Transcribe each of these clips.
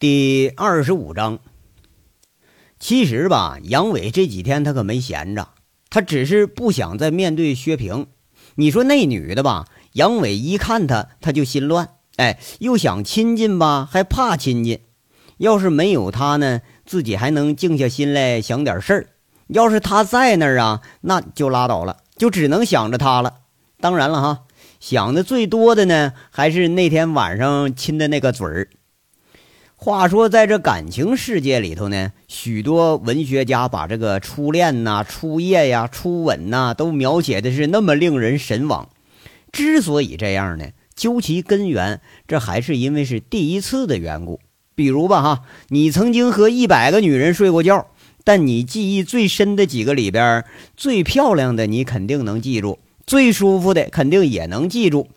第二十五章。其实吧，杨伟这几天他可没闲着，他只是不想再面对薛平。你说那女的吧，杨伟一看她他就心乱，哎，又想亲近吧，还怕亲近。要是没有她呢，自己还能静下心来想点事儿；要是她在那儿啊，那就拉倒了，就只能想着她了。当然了哈，想的最多的呢，还是那天晚上亲的那个嘴儿。话说，在这感情世界里头呢，许多文学家把这个初恋呐、初夜呀、初吻呐，都描写的是那么令人神往。之所以这样呢，究其根源，这还是因为是第一次的缘故。比如吧，哈，你曾经和一百个女人睡过觉，但你记忆最深的几个里边，最漂亮的你肯定能记住，最舒服的肯定也能记住。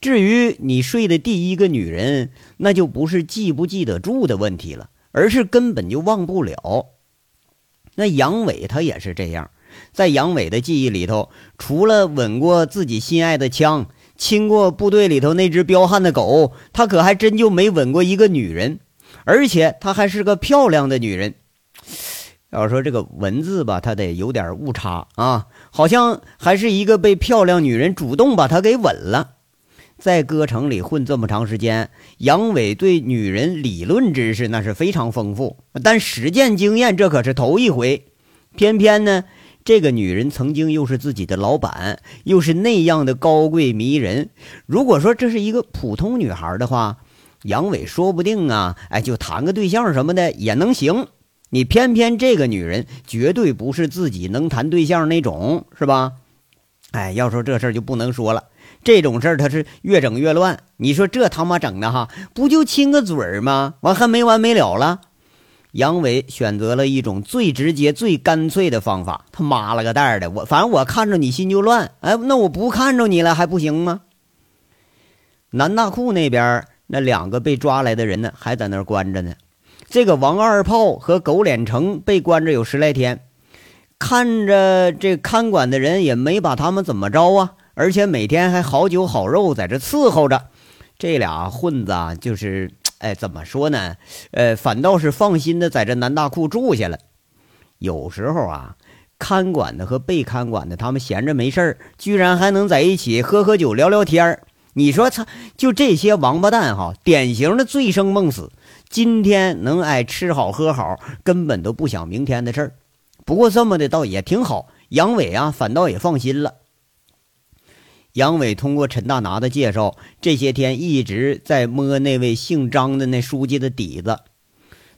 至于你睡的第一个女人，那就不是记不记得住的问题了，而是根本就忘不了。那杨伟他也是这样，在杨伟的记忆里头，除了吻过自己心爱的枪，亲过部队里头那只彪悍的狗，他可还真就没吻过一个女人，而且她还是个漂亮的女人。要说这个文字吧，他得有点误差啊，好像还是一个被漂亮女人主动把他给吻了。在歌城里混这么长时间，杨伟对女人理论知识那是非常丰富，但实践经验这可是头一回。偏偏呢，这个女人曾经又是自己的老板，又是那样的高贵迷人。如果说这是一个普通女孩的话，杨伟说不定啊，哎，就谈个对象什么的也能行。你偏偏这个女人绝对不是自己能谈对象那种，是吧？哎，要说这事儿就不能说了。这种事儿他是越整越乱，你说这他妈整的哈，不就亲个嘴儿吗？完还没完没了了。杨伟选择了一种最直接、最干脆的方法。他妈了个蛋的，我反正我看着你心就乱。哎，那我不看着你了还不行吗？南大库那边那两个被抓来的人呢，还在那儿关着呢。这个王二炮和狗脸成被关着有十来天，看着这看管的人也没把他们怎么着啊。而且每天还好酒好肉在这伺候着，这俩混子啊，就是，哎，怎么说呢？呃，反倒是放心的在这南大库住下了。有时候啊，看管的和被看管的，他们闲着没事儿，居然还能在一起喝喝酒、聊聊天儿。你说，他，就这些王八蛋哈，典型的醉生梦死。今天能爱吃好喝好，根本都不想明天的事儿。不过这么的倒也挺好，杨伟啊，反倒也放心了。杨伟通过陈大拿的介绍，这些天一直在摸那位姓张的那书记的底子。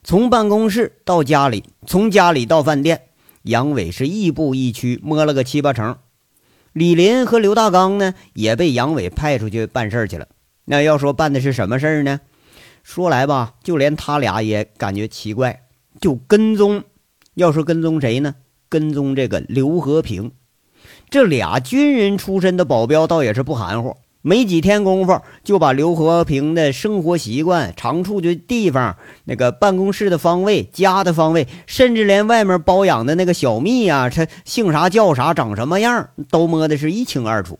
从办公室到家里，从家里到饭店，杨伟是亦步亦趋，摸了个七八成。李林和刘大刚呢，也被杨伟派出去办事去了。那要说办的是什么事儿呢？说来吧，就连他俩也感觉奇怪，就跟踪。要说跟踪谁呢？跟踪这个刘和平。这俩军人出身的保镖倒也是不含糊，没几天功夫就把刘和平的生活习惯、常住的地方、那个办公室的方位、家的方位，甚至连外面包养的那个小蜜呀，他姓啥叫啥、长什么样，都摸的是一清二楚。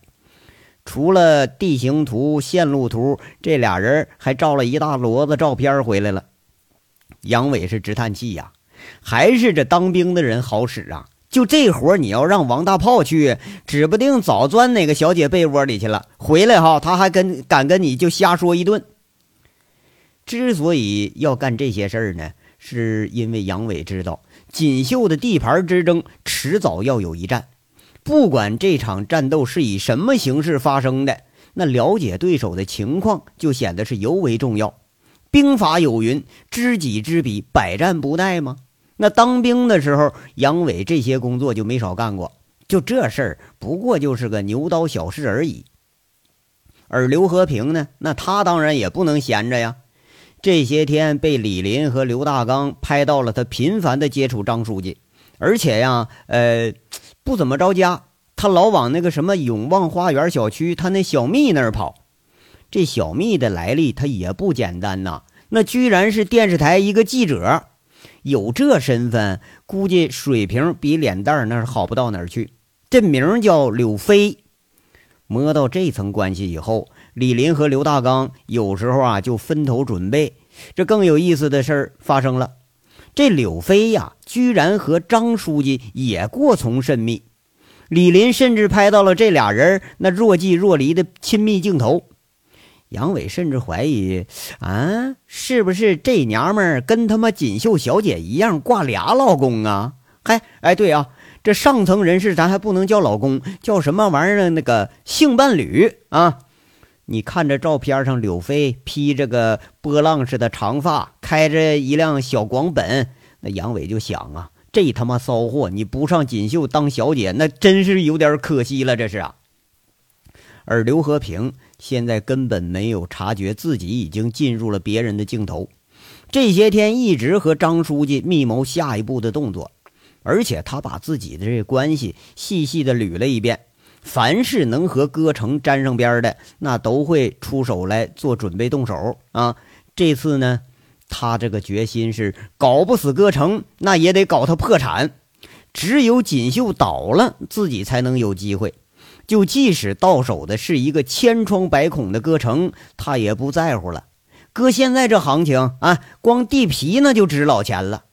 除了地形图、线路图，这俩人还照了一大摞子照片回来了。杨伟是直叹气呀，还是这当兵的人好使啊。就这活你要让王大炮去，指不定早钻哪个小姐被窝里去了。回来哈，他还跟敢跟你就瞎说一顿。之所以要干这些事儿呢，是因为杨伟知道锦绣的地盘之争迟早要有一战，不管这场战斗是以什么形式发生的，那了解对手的情况就显得是尤为重要。兵法有云：“知己知彼，百战不殆”吗？那当兵的时候，杨伟这些工作就没少干过。就这事儿，不过就是个牛刀小事而已。而刘和平呢，那他当然也不能闲着呀。这些天被李林和刘大刚拍到了，他频繁的接触张书记，而且呀，呃，不怎么着家，他老往那个什么永旺花园小区他那小蜜那儿跑。这小蜜的来历，他也不简单呐，那居然是电视台一个记者。有这身份，估计水平比脸蛋那是好不到哪儿去。这名叫柳飞。摸到这层关系以后，李林和刘大刚有时候啊就分头准备，这更有意思的事儿发生了，这柳飞呀，居然和张书记也过从甚密。李林甚至拍到了这俩人那若即若离的亲密镜头。杨伟甚至怀疑，啊，是不是这娘们儿跟他妈锦绣小姐一样挂俩老公啊？嗨，哎，对啊，这上层人士咱还不能叫老公，叫什么玩意儿？那个性伴侣啊？你看这照片上，柳飞披着个波浪似的长发，开着一辆小广本，那杨伟就想啊。这他妈骚货！你不上锦绣当小姐，那真是有点可惜了。这是啊。而刘和平现在根本没有察觉自己已经进入了别人的镜头，这些天一直和张书记密谋下一步的动作，而且他把自己的这关系细细的捋了一遍，凡是能和歌城沾上边的，那都会出手来做准备动手啊。这次呢？他这个决心是搞不死歌城，那也得搞他破产。只有锦绣倒了，自己才能有机会。就即使到手的是一个千疮百孔的歌城，他也不在乎了。搁现在这行情啊，光地皮那就值老钱了。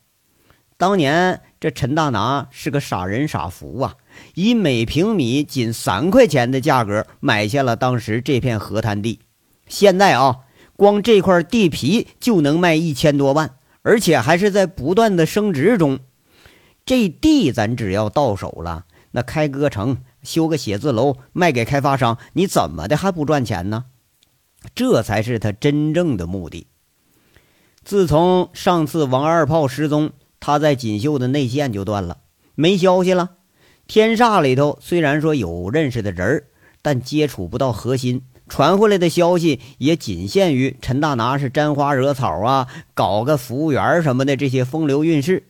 当年这陈大拿是个傻人傻福啊，以每平米仅三块钱的价格买下了当时这片河滩地。现在啊。光这块地皮就能卖一千多万，而且还是在不断的升值中。这地咱只要到手了，那开歌城、修个写字楼卖给开发商，你怎么的还不赚钱呢？这才是他真正的目的。自从上次王二炮失踪，他在锦绣的内线就断了，没消息了。天煞里头虽然说有认识的人但接触不到核心。传回来的消息也仅限于陈大拿是沾花惹草啊，搞个服务员什么的这些风流韵事。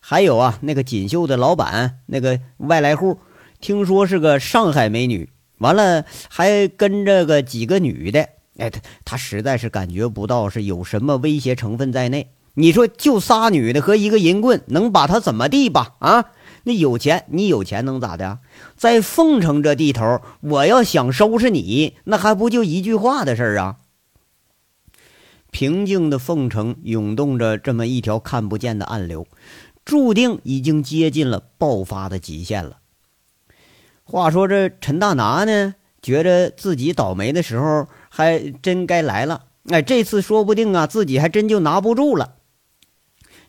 还有啊，那个锦绣的老板，那个外来户，听说是个上海美女，完了还跟着个几个女的。哎，他他实在是感觉不到是有什么威胁成分在内。你说就仨女的和一个银棍，能把他怎么地吧？啊？那有钱，你有钱能咋的？在凤城这地头，我要想收拾你，那还不就一句话的事儿啊？平静的凤城涌动着这么一条看不见的暗流，注定已经接近了爆发的极限了。话说这陈大拿呢，觉着自己倒霉的时候还真该来了。哎，这次说不定啊，自己还真就拿不住了。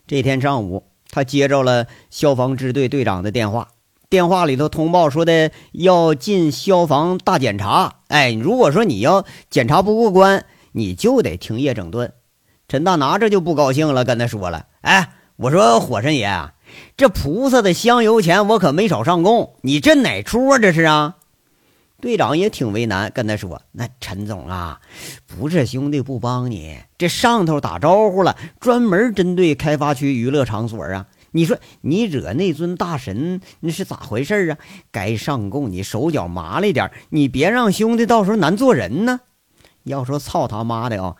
这天上午。他接着了消防支队队长的电话，电话里头通报说的要进消防大检查。哎，如果说你要检查不过关，你就得停业整顿。陈大拿这就不高兴了，跟他说了：“哎，我说火神爷啊，这菩萨的香油钱我可没少上供，你这哪出啊？这是啊？”队长也挺为难，跟他说：“那陈总啊，不是兄弟不帮你，这上头打招呼了，专门针对开发区娱乐场所啊。你说你惹那尊大神，那是咋回事啊？该上供你手脚麻利点，你别让兄弟到时候难做人呢。要说操他妈的啊，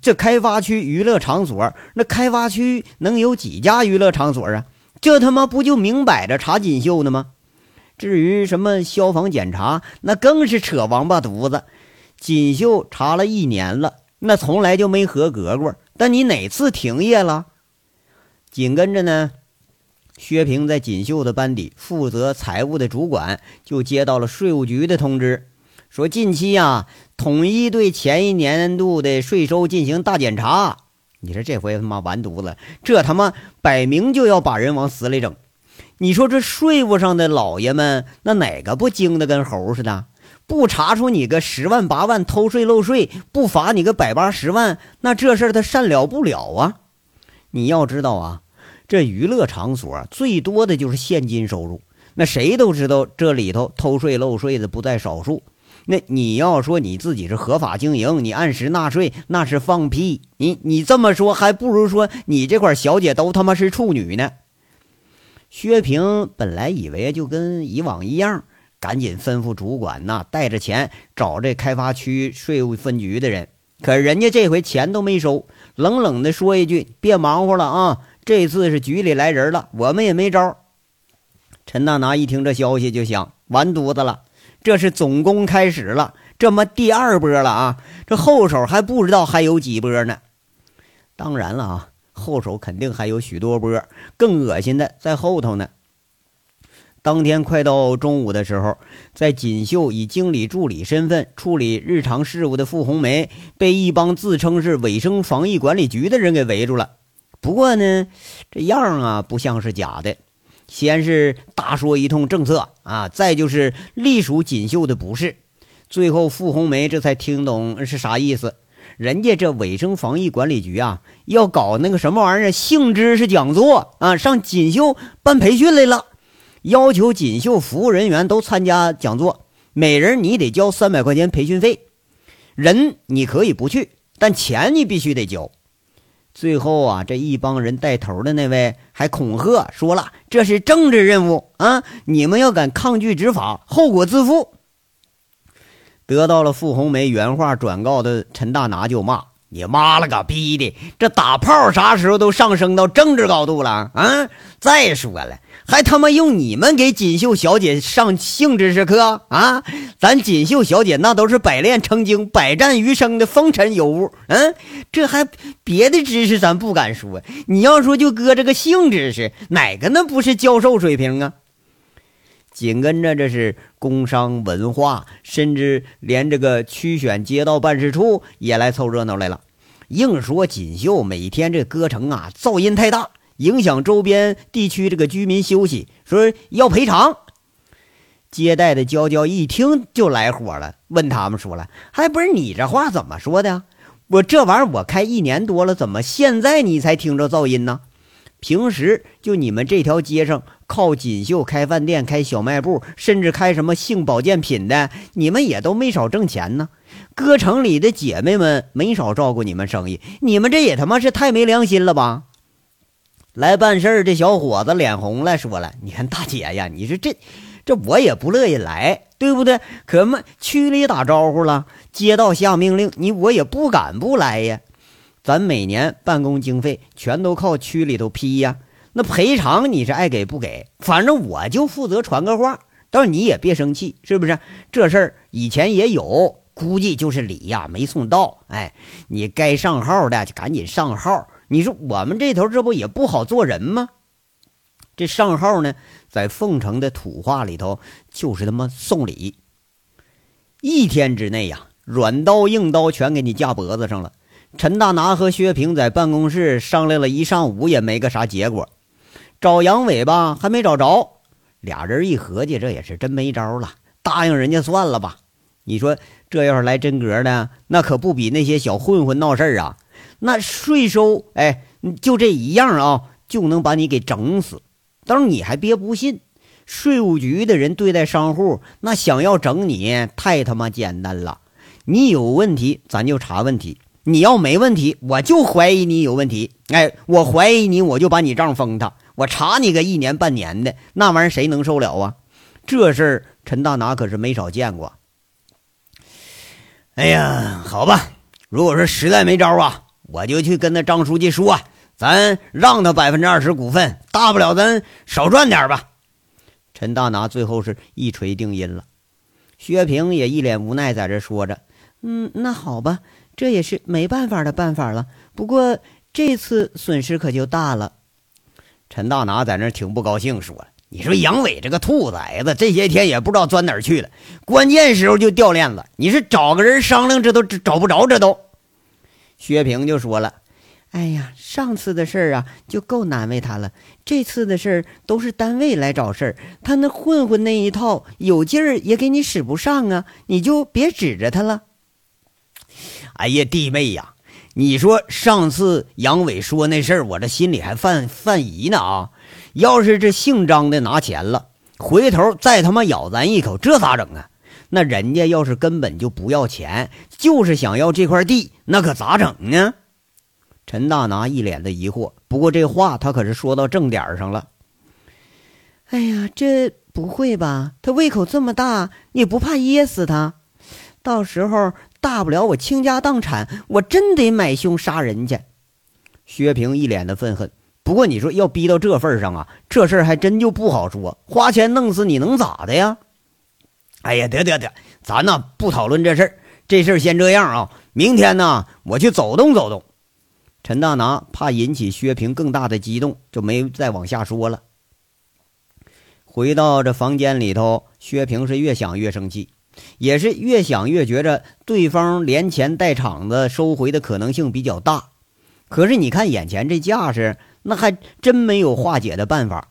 这开发区娱乐场所，那开发区能有几家娱乐场所啊？这他妈不就明摆着查锦绣呢吗？”至于什么消防检查，那更是扯王八犊子。锦绣查了一年了，那从来就没合格过。但你哪次停业了？紧跟着呢，薛平在锦绣的班底负责财务的主管就接到了税务局的通知，说近期呀，统一对前一年度的税收进行大检查。你说这回他妈完犊子，这他妈摆明就要把人往死里整。你说这税务上的老爷们，那哪个不精的跟猴似的？不查出你个十万八万偷税漏税，不罚你个百八十万，那这事儿他善了不了啊！你要知道啊，这娱乐场所最多的就是现金收入，那谁都知道这里头偷税漏税的不在少数。那你要说你自己是合法经营，你按时纳税，那是放屁！你你这么说，还不如说你这块小姐都他妈是处女呢。薛平本来以为就跟以往一样，赶紧吩咐主管呐，带着钱找这开发区税务分局的人。可人家这回钱都没收，冷冷的说一句：“别忙活了啊，这次是局里来人了，我们也没招。”陈大拿一听这消息就想：完犊子了，这是总攻开始了，这么第二波了啊！这后手还不知道还有几波呢。当然了啊，后手肯定还有许多波更恶心的在后头呢。当天快到中午的时候，在锦绣以经理助理身份处理日常事务的傅红梅，被一帮自称是卫生防疫管理局的人给围住了。不过呢，这样啊不像是假的。先是大说一通政策啊，再就是隶属锦绣的不是。最后傅红梅这才听懂是啥意思。人家这卫生防疫管理局啊，要搞那个什么玩意儿性知识讲座啊，上锦绣办培训来了。要求锦绣服务人员都参加讲座，每人你得交三百块钱培训费。人你可以不去，但钱你必须得交。最后啊，这一帮人带头的那位还恐吓说了：“这是政治任务啊，你们要敢抗拒执法，后果自负。”得到了傅红梅原话转告的陈大拿就骂。你妈了个逼的！这打炮啥时候都上升到政治高度了啊！再说了，还他妈用你们给锦绣小姐上性知识课啊？咱锦绣小姐那都是百炼成精、百战余生的风尘尤物，嗯，这还别的知识咱不敢说，你要说就搁这个性知识，哪个那不是教授水平啊？紧跟着，这是工商文化，甚至连这个区选街道办事处也来凑热闹来了。硬说锦绣每天这歌城啊，噪音太大，影响周边地区这个居民休息，说要赔偿。接待的娇娇一听就来火了，问他们说了：“还不是你这话怎么说的？我这玩意儿我开一年多了，怎么现在你才听着噪音呢？”平时就你们这条街上靠锦绣开饭店、开小卖部，甚至开什么性保健品的，你们也都没少挣钱呢。哥城里的姐妹们没少照顾你们生意，你们这也他妈是太没良心了吧？来办事儿这小伙子脸红了，说了：“你看大姐呀，你说这这我也不乐意来，对不对？可嘛区里打招呼了，街道下命令，你我也不敢不来呀。”咱每年办公经费全都靠区里头批呀，那赔偿你是爱给不给？反正我就负责传个话，倒是你也别生气，是不是？这事儿以前也有，估计就是礼呀没送到。哎，你该上号的就赶紧上号。你说我们这头这不也不好做人吗？这上号呢，在凤城的土话里头就是他妈送礼，一天之内呀，软刀硬刀全给你架脖子上了。陈大拿和薛平在办公室商量了一上午，也没个啥结果。找杨伟吧，还没找着。俩人一合计，这也是真没招了，答应人家算了吧。你说这要是来真格的，那可不比那些小混混闹事儿啊！那税收，哎，就这一样啊，就能把你给整死。当然你还别不信，税务局的人对待商户，那想要整你，太他妈简单了。你有问题，咱就查问题。你要没问题，我就怀疑你有问题。哎，我怀疑你，我就把你账封他。我查你个一年半年的，那玩意儿谁能受了啊？这事儿陈大拿可是没少见过。哎呀，好吧，如果说实在没招啊，我就去跟那张书记说，咱让他百分之二十股份，大不了咱少赚点吧。陈大拿最后是一锤定音了。薛平也一脸无奈，在这说着：“嗯，那好吧。”这也是没办法的办法了。不过这次损失可就大了。陈大拿在那挺不高兴，说：“你说杨伟这个兔崽子，这些天也不知道钻哪儿去了，关键时候就掉链子。你是找个人商量，这都找不着，这都。”薛平就说了：“哎呀，上次的事儿啊，就够难为他了。这次的事儿都是单位来找事儿，他那混混那一套有劲儿也给你使不上啊，你就别指着他了。”哎呀，弟妹呀，你说上次杨伟说那事儿，我这心里还犯犯疑呢啊！要是这姓张的拿钱了，回头再他妈咬咱一口，这咋整啊？那人家要是根本就不要钱，就是想要这块地，那可咋整呢？陈大拿一脸的疑惑，不过这话他可是说到正点上了。哎呀，这不会吧？他胃口这么大，你不怕噎死他？到时候。大不了我倾家荡产，我真得买凶杀人去。薛平一脸的愤恨。不过你说要逼到这份上啊，这事儿还真就不好说。花钱弄死你能咋的呀？哎呀，得得得，咱呢不讨论这事儿，这事儿先这样啊。明天呢，我去走动走动。陈大拿怕引起薛平更大的激动，就没再往下说了。回到这房间里头，薛平是越想越生气，也是越想越觉着对方连钱带场子收回的可能性比较大。可是你看眼前这架势，那还真没有化解的办法。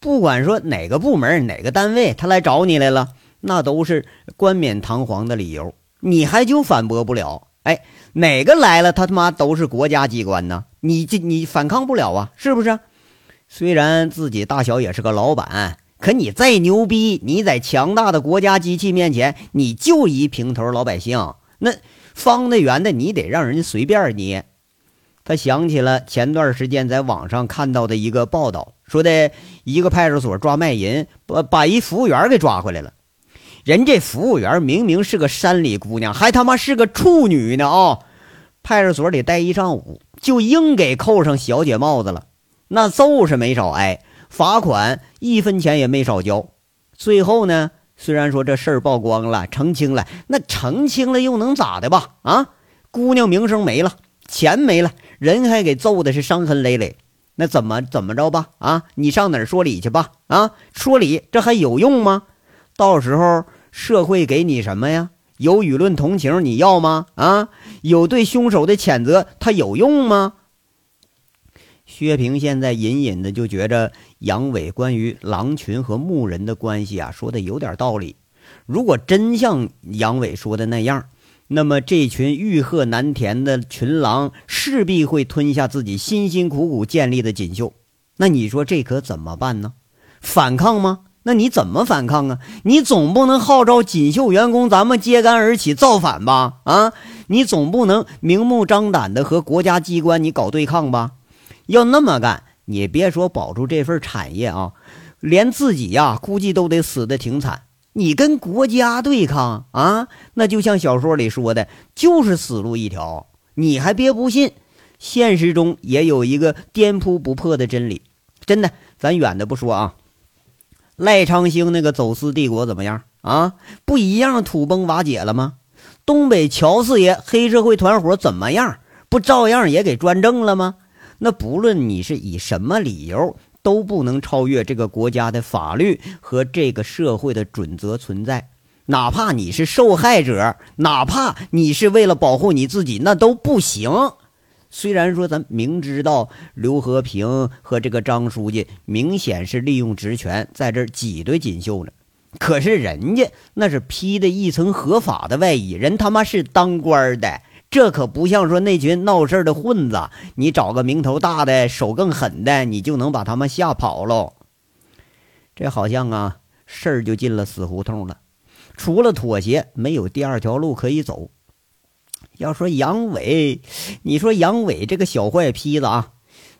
不管说哪个部门、哪个单位，他来找你来了，那都是冠冕堂皇的理由，你还就反驳不了。哎，哪个来了，他他妈都是国家机关呢，你这你反抗不了啊，是不是？虽然自己大小也是个老板。可你再牛逼，你在强大的国家机器面前，你就一平头老百姓。那方的圆的，你得让人家随便捏。他想起了前段时间在网上看到的一个报道，说的一个派出所抓卖淫，把把一服务员给抓回来了。人这服务员明明是个山里姑娘，还他妈是个处女呢啊！派出所里待一上午，就硬给扣上小姐帽子了。那揍是没少挨。罚款一分钱也没少交，最后呢，虽然说这事儿曝光了，澄清了，那澄清了又能咋的吧？啊，姑娘名声没了，钱没了，人还给揍的是伤痕累累，那怎么怎么着吧？啊，你上哪儿说理去吧？啊，说理这还有用吗？到时候社会给你什么呀？有舆论同情你要吗？啊，有对凶手的谴责，他有用吗？薛平现在隐隐的就觉着杨伟关于狼群和牧人的关系啊，说的有点道理。如果真像杨伟说的那样，那么这群欲壑难填的群狼势必会吞下自己辛辛苦苦建立的锦绣。那你说这可怎么办呢？反抗吗？那你怎么反抗啊？你总不能号召锦绣员工咱们揭竿而起造反吧？啊，你总不能明目张胆的和国家机关你搞对抗吧？要那么干，你别说保住这份产业啊，连自己呀，估计都得死的挺惨。你跟国家对抗啊，那就像小说里说的，就是死路一条。你还别不信，现实中也有一个颠扑不破的真理。真的，咱远的不说啊，赖昌星那个走私帝国怎么样啊？不一样土崩瓦解了吗？东北乔四爷黑社会团伙怎么样？不照样也给专政了吗？那不论你是以什么理由，都不能超越这个国家的法律和这个社会的准则存在。哪怕你是受害者，哪怕你是为了保护你自己，那都不行。虽然说咱明知道刘和平和这个张书记明显是利用职权在这挤兑锦绣呢，可是人家那是披的一层合法的外衣，人他妈是当官的。这可不像说那群闹事的混子，你找个名头大的、手更狠的，你就能把他们吓跑喽。这好像啊，事儿就进了死胡同了，除了妥协，没有第二条路可以走。要说杨伟，你说杨伟这个小坏坯子啊，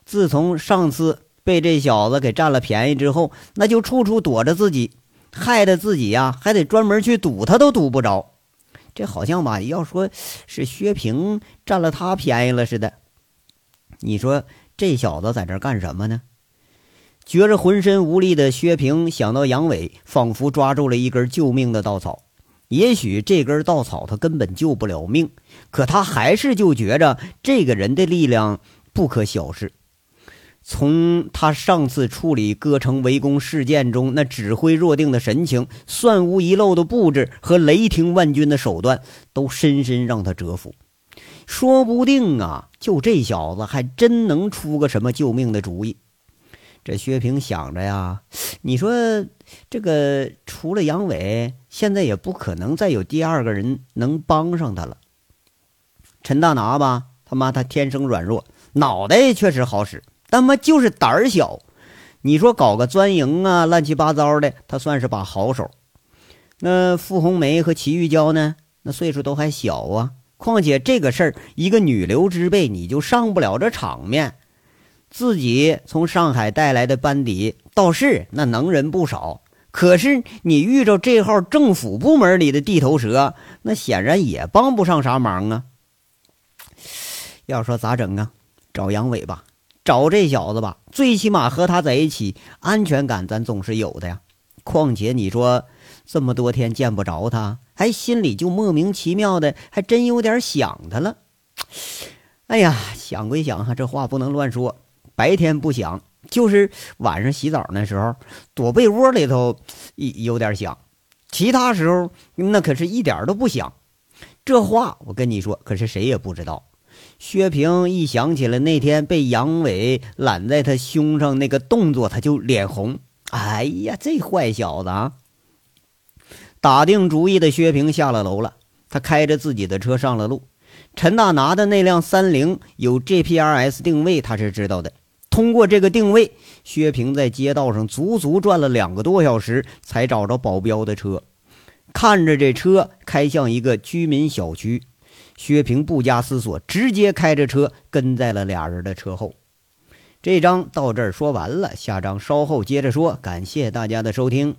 自从上次被这小子给占了便宜之后，那就处处躲着自己，害得自己呀，还得专门去堵他都堵不着。这好像吧，要说是薛平占了他便宜了似的。你说这小子在这干什么呢？觉着浑身无力的薛平想到杨伟，仿佛抓住了一根救命的稻草。也许这根稻草他根本救不了命，可他还是就觉着这个人的力量不可小视。从他上次处理歌城围攻事件中那指挥若定的神情、算无遗漏的布置和雷霆万钧的手段，都深深让他折服。说不定啊，就这小子还真能出个什么救命的主意。这薛平想着呀，你说这个除了杨伟，现在也不可能再有第二个人能帮上他了。陈大拿吧，他妈他天生软弱，脑袋确实好使。但妈就是胆儿小，你说搞个钻营啊，乱七八糟的，他算是把好手。那傅红梅和齐玉娇呢？那岁数都还小啊。况且这个事儿，一个女流之辈，你就上不了这场面。自己从上海带来的班底倒是那能人不少，可是你遇着这号政府部门里的地头蛇，那显然也帮不上啥忙啊。要说咋整啊？找杨伟吧。找这小子吧，最起码和他在一起，安全感咱总是有的呀。况且你说这么多天见不着他，还心里就莫名其妙的，还真有点想他了。哎呀，想归想哈，这话不能乱说。白天不想，就是晚上洗澡那时候，躲被窝里头有点想。其他时候那可是一点都不想。这话我跟你说，可是谁也不知道。薛平一想起来那天被杨伟揽在他胸上那个动作，他就脸红。哎呀，这坏小子啊！打定主意的薛平下了楼了，他开着自己的车上了路。陈大拿的那辆三菱有 GPRS 定位，他是知道的。通过这个定位，薛平在街道上足足转了两个多小时，才找着保镖的车。看着这车开向一个居民小区，薛平不加思索，直接开着车跟在了俩人的车后。这章到这儿说完了，下章稍后接着说。感谢大家的收听。